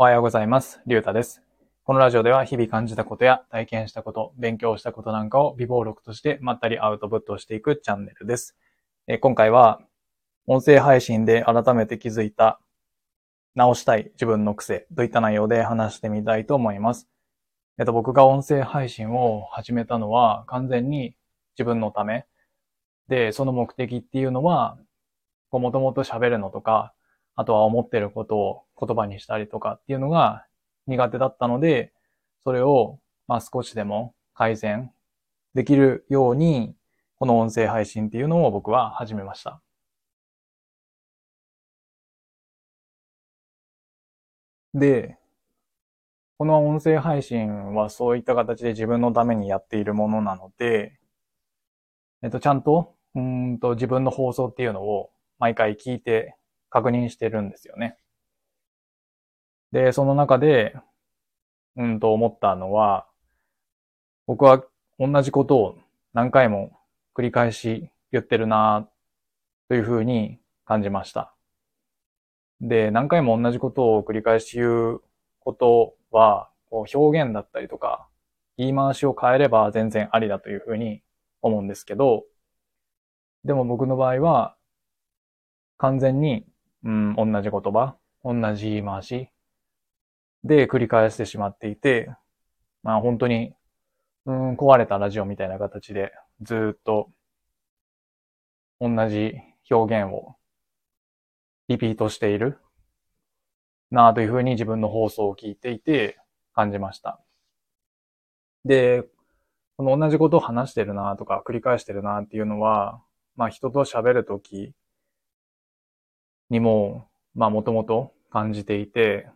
おはようございます。りゅうたです。このラジオでは日々感じたことや体験したこと、勉強したことなんかを微暴録としてまったりアウトプットしていくチャンネルです。え今回は音声配信で改めて気づいた直したい自分の癖といった内容で話してみたいと思います。えっと、僕が音声配信を始めたのは完全に自分のためで、その目的っていうのは、もともと喋るのとか、あとは思ってることを言葉にしたりとかっていうのが苦手だったので、それを、まあ少しでも改善できるように、この音声配信っていうのを僕は始めました。で、この音声配信はそういった形で自分のためにやっているものなので、えっと、ちゃんと、うんと自分の放送っていうのを毎回聞いて確認してるんですよね。で、その中で、うんと思ったのは、僕は同じことを何回も繰り返し言ってるなというふうに感じました。で、何回も同じことを繰り返し言うことは、こう表現だったりとか、言い回しを変えれば全然ありだというふうに思うんですけど、でも僕の場合は、完全に、うん、同じ言葉、同じ言い回しで繰り返してしまっていて、まあ本当に、うん、壊れたラジオみたいな形でずっと同じ表現をリピートしているなあというふうに自分の放送を聞いていて感じました。で、この同じことを話してるなとか繰り返してるなっていうのは、まあ人と喋るときにも、まあもともと感じていて、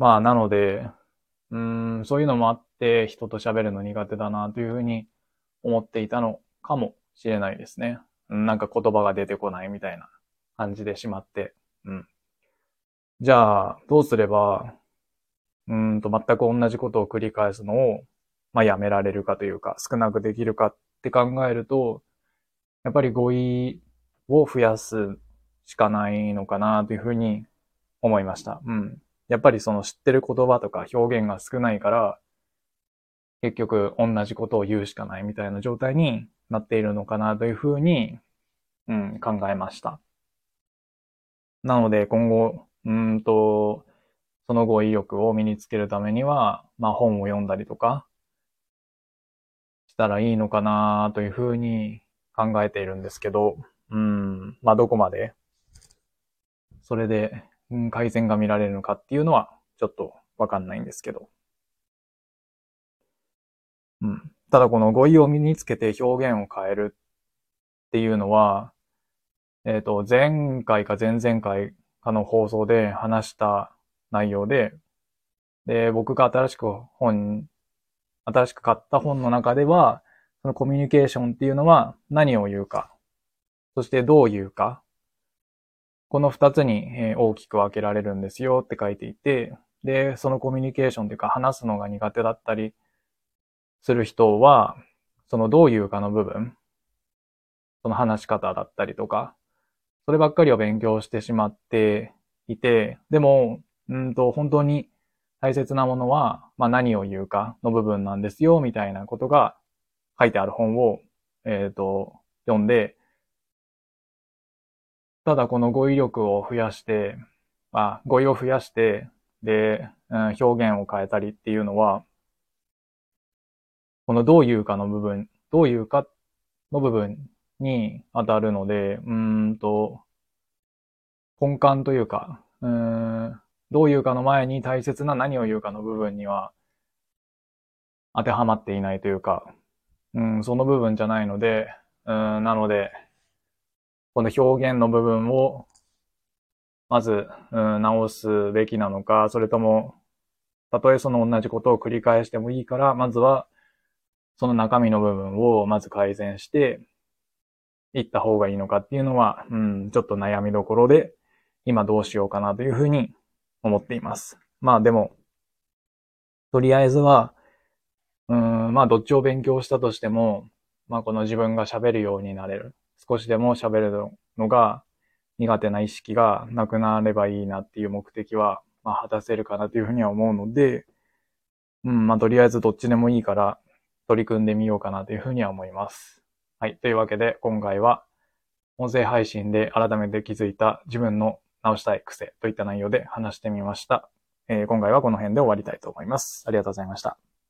まあなので、うん、そういうのもあって人と喋るの苦手だなというふうに思っていたのかもしれないですね。なんか言葉が出てこないみたいな感じでしまって。うん。じゃあ、どうすれば、うんと全く同じことを繰り返すのを、まあやめられるかというか、少なくできるかって考えると、やっぱり語彙を増やすしかないのかなというふうに思いました。うん。やっぱりその知ってる言葉とか表現が少ないから、結局同じことを言うしかないみたいな状態になっているのかなというふうに、うん、考えました。なので今後、うんと、その語彙力を身につけるためには、まあ本を読んだりとか、したらいいのかなというふうに考えているんですけど、うん、まあどこまで、それで、うん、改善が見られるのかっていうのは、ちょっとわかんないんですけど。うん。ただこの語彙を身につけて表現を変えるっていうのは、えっと、前回か前々回かの放送で話した内容で、で、僕が新しく本、新しく買った本の中では、そのコミュニケーションっていうのは何を言うか、そしてどう言うか、この二つにえ大きく分けられるんですよって書いていて、で、そのコミュニケーションというか話すのが苦手だったりする人は、そのどう言うかの部分、その話し方だったりとか、そればっかりを勉強してしまっていて、でも、うんと、本当に大切なものは、まあ何を言うかの部分なんですよ、みたいなことが書いてある本を、えっと、読んで、ただこの語彙力を増やして、あ、語彙を増やして、で、うん表現を変えたりっていうのは、このどう言うかの部分、どう言うかの部分に当たるので、うーんと、根幹というか、うん、どう言うかの前に大切な何を言うかの部分には当てはまっていないというか、うん、その部分じゃないので、うん、なので、この表現の部分を、まず、うん、直すべきなのか、それとも、たとえその同じことを繰り返してもいいから、まずは、その中身の部分をまず改善して、いった方がいいのかっていうのは、うん、ちょっと悩みどころで、今どうしようかなというふうに思っています。まあでも、とりあえずは、うん、まあどっちを勉強したとしても、まあこの自分が喋るようになれる。少しでも喋るのが苦手な意識がなくなればいいなっていう目的はまあ、果たせるかなというふうには思うので、うん、まあ、とりあえずどっちでもいいから、取り組んでみようかなというふうには思います。はい。というわけで、今回は、音声配信で改めて気づいた自分の直したい癖といった内容で話してみました。えー、今回はこの辺で終わりたいと思います。ありがとうございました。